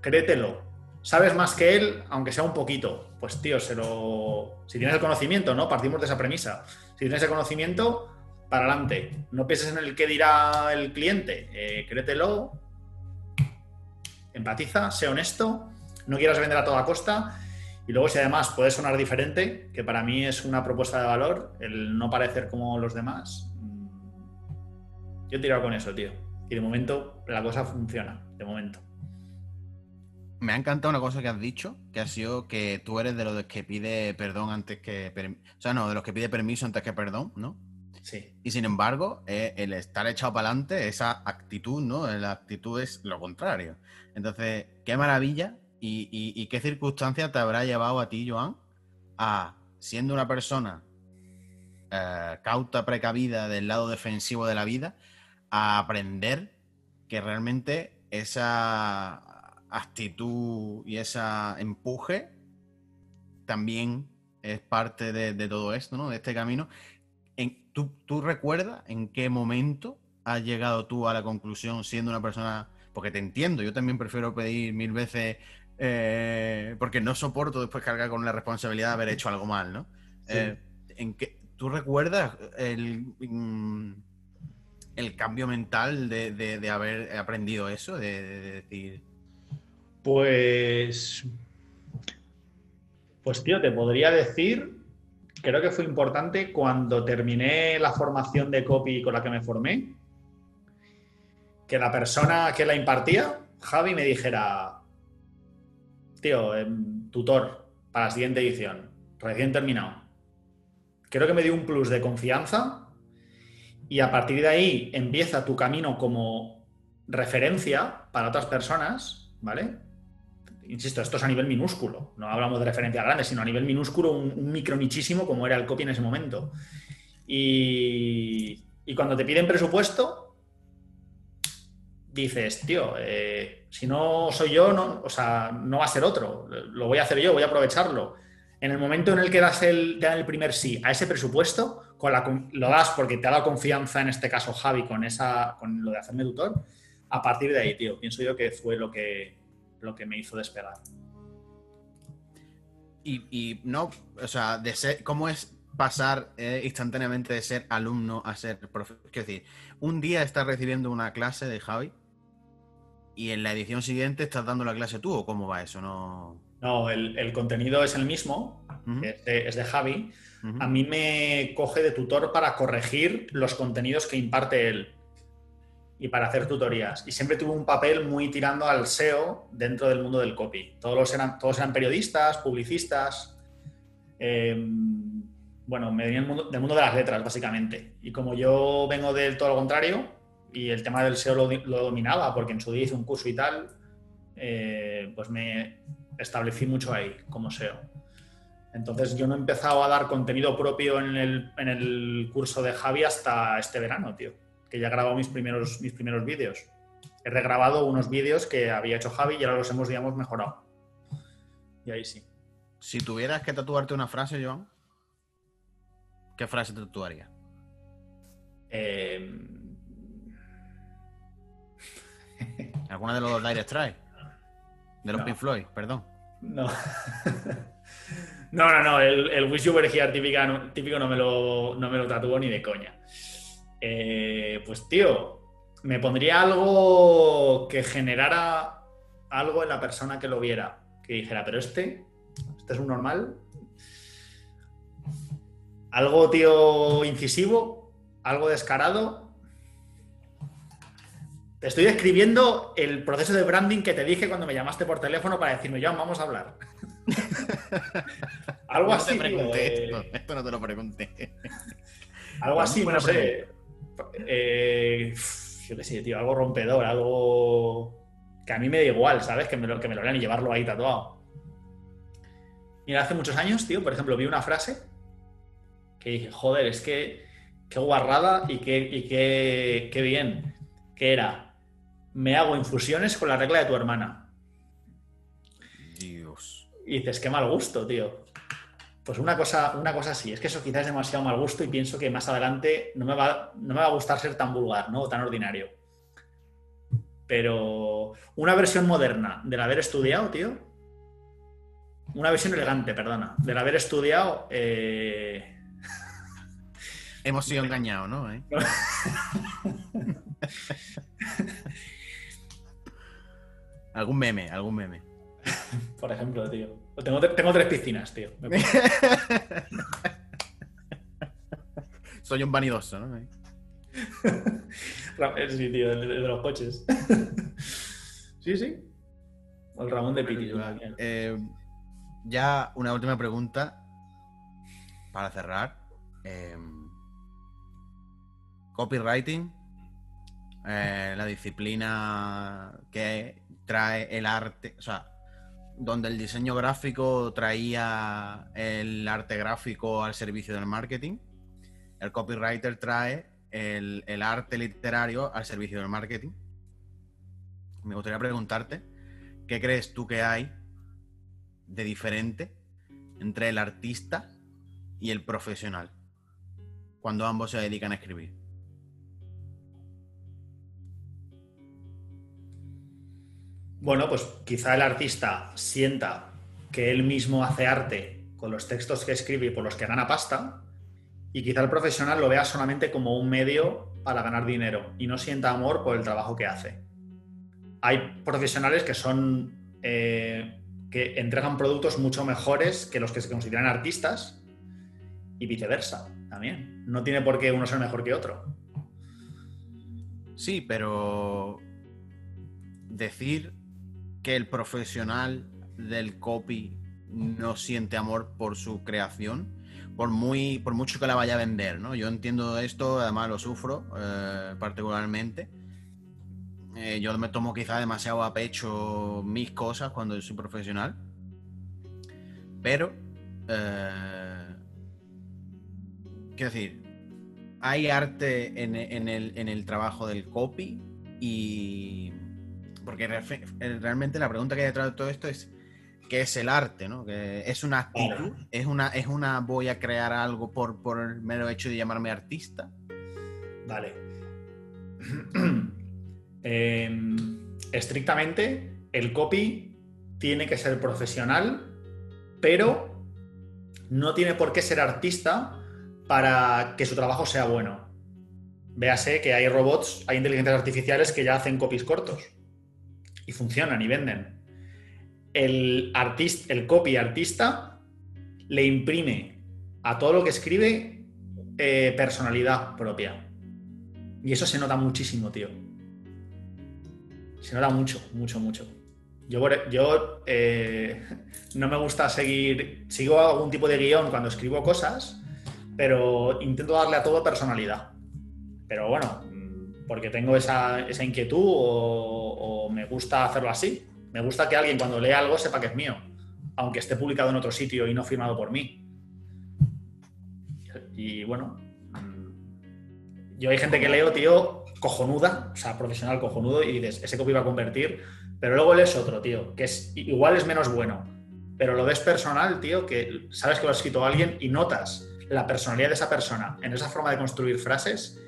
Créetelo. Sabes más que él, aunque sea un poquito. Pues, tío, se lo... si tienes el conocimiento, ¿no? Partimos de esa premisa. Si tienes el conocimiento, para adelante. No pienses en el que dirá el cliente. Eh, créetelo. Empatiza, sé honesto. No quieras vender a toda costa. Y luego, si además puede sonar diferente, que para mí es una propuesta de valor, el no parecer como los demás, yo he tirado con eso, tío. Y de momento la cosa funciona, de momento. Me ha encantado una cosa que has dicho, que ha sido que tú eres de los que pide perdón antes que... O sea, no, de los que pide permiso antes que perdón, ¿no? Sí. Y sin embargo, eh, el estar echado para adelante, esa actitud, ¿no? La actitud es lo contrario. Entonces, qué maravilla y, qué circunstancia te habrá llevado a ti, Joan, a, siendo una persona eh, cauta, precavida del lado defensivo de la vida, a aprender que realmente esa actitud y ese empuje también es parte de, todo esto, ¿no? De este camino. ¿Tú, ¿Tú recuerdas en qué momento has llegado tú a la conclusión siendo una persona... Porque te entiendo, yo también prefiero pedir mil veces eh, porque no soporto después cargar con la responsabilidad de haber hecho algo mal, ¿no? Eh, ¿en qué, ¿Tú recuerdas el, mm, el cambio mental de, haber aprendido eso? De, decir. Pues. Pues, tío, te podría decir. Creo que fue importante cuando terminé la formación de copy con la que me formé. Que la persona que la impartía, Javi, me dijera. Tío, em, tutor para la siguiente edición, recién terminado. Creo que me dio un plus de confianza y a partir de ahí empieza tu camino como referencia para otras personas, ¿vale? Insisto, esto es a nivel minúsculo, no hablamos de referencia grande, sino a nivel minúsculo, un, micro nichísimo como era el copy en ese momento. Y, cuando te piden presupuesto, dices, tío, eh, si no soy yo, no, o sea, no va a ser otro, lo voy a hacer yo, voy a aprovecharlo. En el momento en el que das el, te dan el primer sí a ese presupuesto, lo das porque te ha dado confianza, en este caso Javi, con, esa, con lo de hacerme tutor, a partir de ahí, tío, pienso yo que fue lo que, lo que me hizo despegar. Y, no, o sea, de ser, ¿cómo es pasar eh, instantáneamente de ser alumno a ser profesor? Es decir, un día estás recibiendo una clase de Javi y en la edición siguiente estás dando la clase tú, ¿o cómo va eso? No, no el, contenido es el mismo, es de Javi, a mí me coge de tutor para corregir los contenidos que imparte él y para hacer tutorías. Y siempre tuve un papel muy tirando al SEO dentro del mundo del copy. Todos, eran, todos eran periodistas, publicistas. Em, bueno, me venía del mundo, del mundo, de las letras, básicamente. Y como yo vengo del todo lo contrario, y el tema del SEO lo, dominaba, porque en su día hice un curso y tal, eh, pues me establecí mucho ahí como SEO. Entonces yo no he empezado a dar contenido propio en el, curso de Javi hasta este verano, tío. Que ya he grabado mis primeros, mis primeros vídeos. He regrabado unos vídeos que había hecho Javi y ahora los hemos, digamos, mejorado. Y ahí sí. Si tuvieras que tatuarte una frase, Joan, ¿qué frase te tatuaría? Em, ¿Alguna de los Dire Strike? De los Pink Floyd, perdón. No. No, no, no, el, Wish You Were Here típico no me lo, no me lo tatúo ni de coña. Eh, pues tío, me pondría algo que generara algo en la persona que lo viera. Que dijera, pero este, este es un normal. Algo, tío, incisivo, algo descarado. Te estoy describiendo el proceso de branding que te dije cuando me llamaste por teléfono para decirme, John, vamos a hablar. algo así. Eh, esto, no te lo pregunté. algo así, no sé. Eh, yo qué sé, tío, algo rompedor, algo que a mí me da igual, ¿sabes? Que me lo, que me lo lean y llevarlo ahí tatuado. Mira, hace muchos años, tío, por ejemplo, vi una frase que dije, joder, es que qué guarrada y qué, y qué, qué bien. Que era, me hago infusiones con la regla de tu hermana. Dios. Y dices, qué mal gusto, tío. Pues una cosa, una cosa sí, es que eso quizás es demasiado mal gusto y pienso que más adelante no me va, no me va a gustar ser tan vulgar, ¿no? O tan ordinario. Pero una versión moderna del haber estudiado, tío. Una versión elegante, perdona. Del haber estudiado. eh, Hemos sido engañados, ¿no? ¿Eh? algún meme, algún meme. Por ejemplo, tío. Tengo, tengo tres piscinas, tío. Soy un vanidoso, ¿no? ¿Eh? Sí, tío, de, de los coches. sí, sí. El Ramón de Piqui. Eh, ya una última pregunta para cerrar. Eh, copywriting, eh, la disciplina que trae el arte, o sea, donde el diseño gráfico traía el arte gráfico al servicio del marketing, el copywriter trae el, el arte literario al servicio del marketing. Me gustaría preguntarte, ¿qué crees tú que hay de diferente entre el artista y el profesional cuando ambos se dedican a escribir? Bueno, pues quizá el artista sienta que él mismo hace arte con los textos que escribe y por los que gana pasta, y quizá el profesional lo vea solamente como un medio para ganar dinero y no sienta amor por el trabajo que hace. Hay profesionales que son eh, que entregan productos mucho mejores que los que se consideran artistas y viceversa también. No tiene por qué uno ser mejor que otro. Sí, pero decir que el profesional del copy no siente amor por su creación, por muy, por mucho que la vaya a vender, ¿no? Yo entiendo esto, además lo sufro eh, particularmente. Eh, yo me tomo quizá demasiado a pecho mis cosas cuando soy profesional. Pero, eh, quiero decir, hay arte en, en el, en el trabajo del copy y... Porque refe- realmente la pregunta que hay detrás de todo esto es ¿qué es el arte? ¿no? Que es una actitud, Claro. es una, es una voy a crear algo por, por el mero hecho de llamarme artista. Vale. Em, estrictamente, el copy tiene que ser profesional, pero no tiene por qué ser artista para que su trabajo sea bueno. Véase que hay robots, hay inteligencias artificiales que ya hacen copies cortos y funcionan y venden. El, artista, el copy artista le imprime a todo lo que escribe eh, personalidad propia. Y eso se nota muchísimo, tío. Se nota mucho, mucho, mucho. Yo, por- yo eh, no me gusta seguir. Sigo algún tipo de guion cuando escribo cosas, pero intento darle a todo personalidad. Pero bueno, mm, porque tengo esa, esa inquietud o me gusta hacerlo así. Me gusta que alguien cuando lea algo sepa que es mío, aunque esté publicado en otro sitio y no firmado por mí. Y bueno, mm, yo hay gente que leo, tío, cojonuda, o sea, profesional cojonudo, y dices, ese copy va a convertir, pero luego lees otro, tío, que es igual es menos bueno, pero lo ves personal, tío, que sabes que lo ha escrito alguien y notas la personalidad de esa persona en esa forma de construir frases,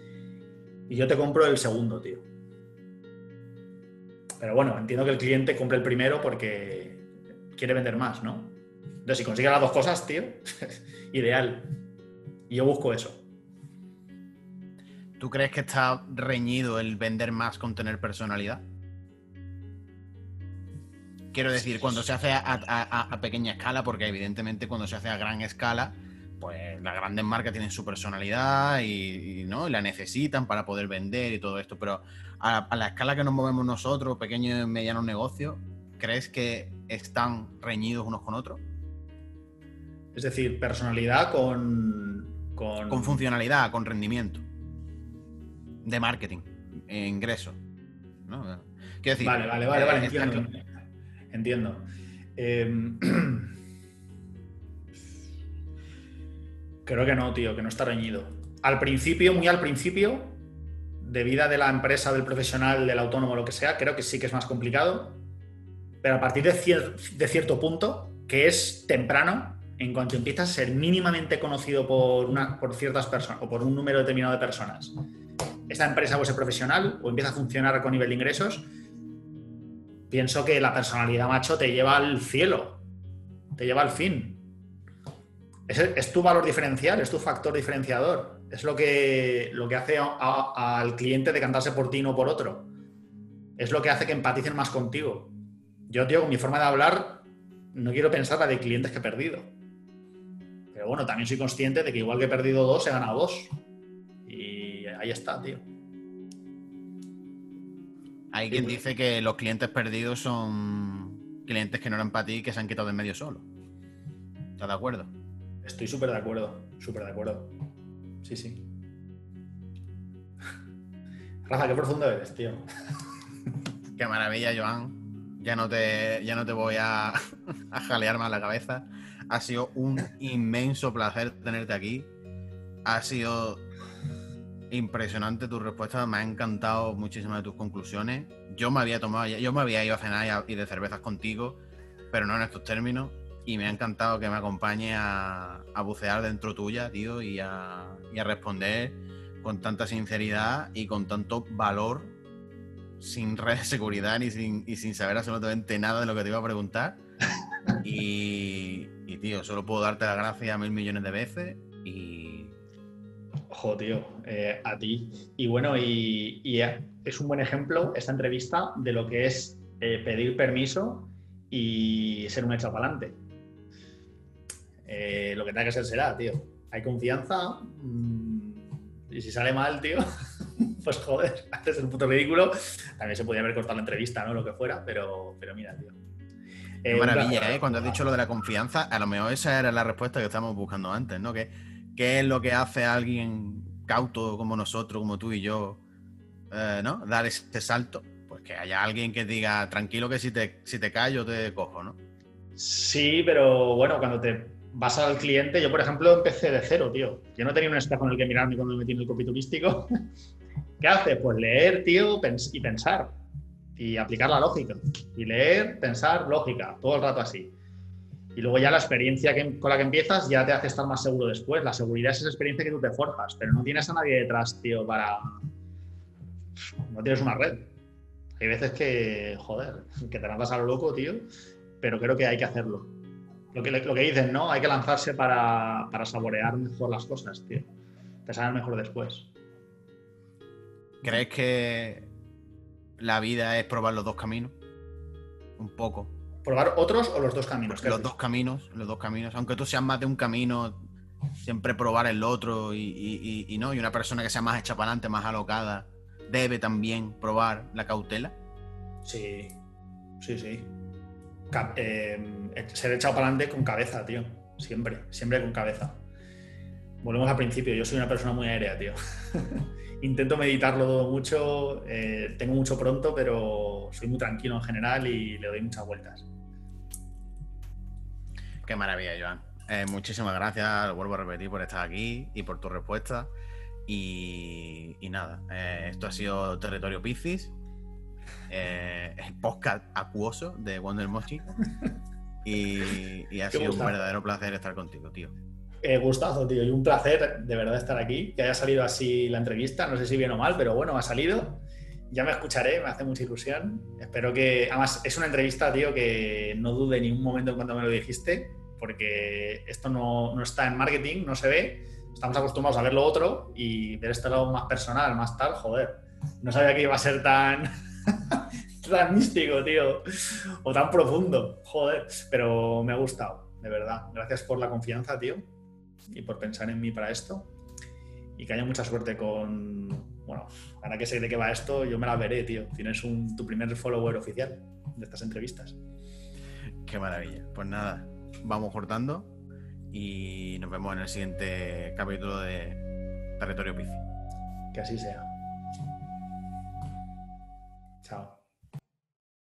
y yo te compro el segundo, tío. Pero bueno, entiendo que el cliente compre el primero porque quiere vender más, ¿no? Entonces, si consigue las dos cosas, tío, ideal. Y yo busco eso. ¿Tú crees que está reñido el vender más con tener personalidad? Quiero decir, cuando se hace a, pequeña escala, porque evidentemente cuando se hace a gran escala, pues las grandes marcas tienen su personalidad y, ¿no? y la necesitan para poder vender y todo esto. Pero a, a la escala que nos movemos nosotros, pequeños y medianos negocios, ¿crees que están reñidos unos con otros? Es decir, personalidad con. con, Con funcionalidad, con rendimiento. De marketing, eh, ingresos. ¿no? Quiero decir, Vale, vale, vale, vale, eh, entiendo. Entiendo. Eh, creo que no, tío, que no está reñido. Al principio, muy al principio, de vida de la empresa, del profesional, del autónomo, lo que sea, creo que sí que es más complicado. Pero a partir de, cierto punto, que es temprano, en cuanto empiezas a ser mínimamente conocido por, una, por ciertas personas o por un número determinado de personas, esta empresa o ese profesional o empieza a funcionar con nivel de ingresos, pienso que la personalidad macho te lleva al cielo, te lleva al fin. Es, tu valor diferencial, es tu factor diferenciador. Es lo que, lo que hace al cliente decantarse por ti y no por otro. Es lo que hace que empaticen más contigo. Yo, tío, con mi forma de hablar, no quiero pensar la de clientes que he perdido. Pero bueno, también soy consciente de que igual que he perdido dos, he ganado dos. Y ahí está, tío. Hay quien dice que los clientes perdidos son clientes que no eran para ti y que se han quitado de medio solo. ¿Estás de acuerdo? Estoy súper de acuerdo, súper de acuerdo. Sí, sí. Rafa, qué profundo eres, tío. Qué maravilla, Joan. Ya no te, ya no te voy a, a jalear más la cabeza. Ha sido un inmenso placer tenerte aquí. Ha sido impresionante tu respuesta. Me ha encantado muchísimas de tus conclusiones. Yo me había tomado, yo me había ido a cenar y de cervezas contigo, pero no en estos términos y me ha encantado que me acompañe a, bucear dentro tuya, tío, y a, responder con tanta sinceridad y con tanto valor, sin red de seguridad ni sin, y sin saber absolutamente nada de lo que te iba a preguntar. Y, tío, solo puedo darte las gracias mil millones de veces y... Ojo, tío, eh, a ti. Y bueno, y, es un buen ejemplo esta entrevista de lo que es eh, pedir permiso y ser un hecho para adelante. Eh, lo que tenga que ser será, tío. Hay confianza. Mm, y si sale mal, tío, pues joder, haces el puto ridículo. También se podría haber cortado la entrevista, ¿no? Lo que fuera, pero, pero mira, tío. Qué eh, maravilla, ¿eh? Cuando has dicho lo de la confianza, a lo mejor esa era la respuesta que estábamos buscando antes, ¿no? ¿Qué, qué es lo que hace a alguien cauto como nosotros, como tú y yo, eh, ¿no? Dar ese salto. Pues que haya alguien que diga, tranquilo que si te, si te callo te cojo, ¿no? Sí, pero bueno, cuando te vas al cliente. Yo, por ejemplo, empecé de cero, tío. Yo no tenía un espejo en el que mirarme cuando me metí en el copy turístico. ¿Qué hace? Pues leer, tío, y pensar. Y aplicar la lógica. Y leer, pensar, lógica. Todo el rato así. Y luego ya la experiencia con la que empiezas ya te hace estar más seguro después. La seguridad es esa experiencia que tú te forjas, pero no tienes a nadie detrás, tío, para... No tienes una red. Hay veces que, joder, que te lanzas a lo loco, tío, pero creo que hay que hacerlo lo que, lo que dicen, ¿no? Hay que lanzarse para, saborear mejor las cosas, tío. Te salen mejor después. ¿Crees que la vida es probar los dos caminos? Un poco. ¿Probar otros o los dos caminos? Los dos caminos, los dos caminos. Aunque tú seas más de un camino, siempre probar el otro y, y no. Y una persona que sea más hecha para adelante, más alocada, debe también probar la cautela. Sí, sí, sí. Em, ser echado para adelante con cabeza, tío. Siempre, siempre con cabeza. Volvemos al principio, yo soy una persona muy aérea, tío. Intento meditarlo todo mucho, eh, tengo mucho pronto, pero soy muy tranquilo en general y le doy muchas vueltas. Qué maravilla, Joan. Eh, muchísimas gracias, vuelvo a repetir, por estar aquí y por tu respuesta. Y, nada, eh, esto ha sido Territorio Piscis eh, el podcast acuoso de Wonder Mochi. Y, ha sido un verdadero placer estar contigo, tío. Eh, gustazo, tío, y un placer de verdad estar aquí. Que haya salido así la entrevista, no sé si bien o mal, pero bueno, ha salido. Ya me escucharé, me hace mucha ilusión. Espero que. Además, es una entrevista, tío, que no dude ni un momento en cuanto me lo dijiste, porque esto no, no está en marketing, no se ve. Estamos acostumbrados a ver lo otro y ver este lado más personal, más tal, joder. No sabía que iba a ser tan tan místico, tío. O tan profundo. Joder. Pero me ha gustado, de verdad. Gracias por la confianza, tío. Y por pensar en mí para esto. Y que haya mucha suerte con. Bueno, ahora que sé de qué va esto, yo me la veré, tío. Tienes un, tu primer follower oficial de estas entrevistas. Qué maravilla. Pues nada, vamos cortando y nos vemos en el siguiente capítulo de Territorio Pifi. Que así sea.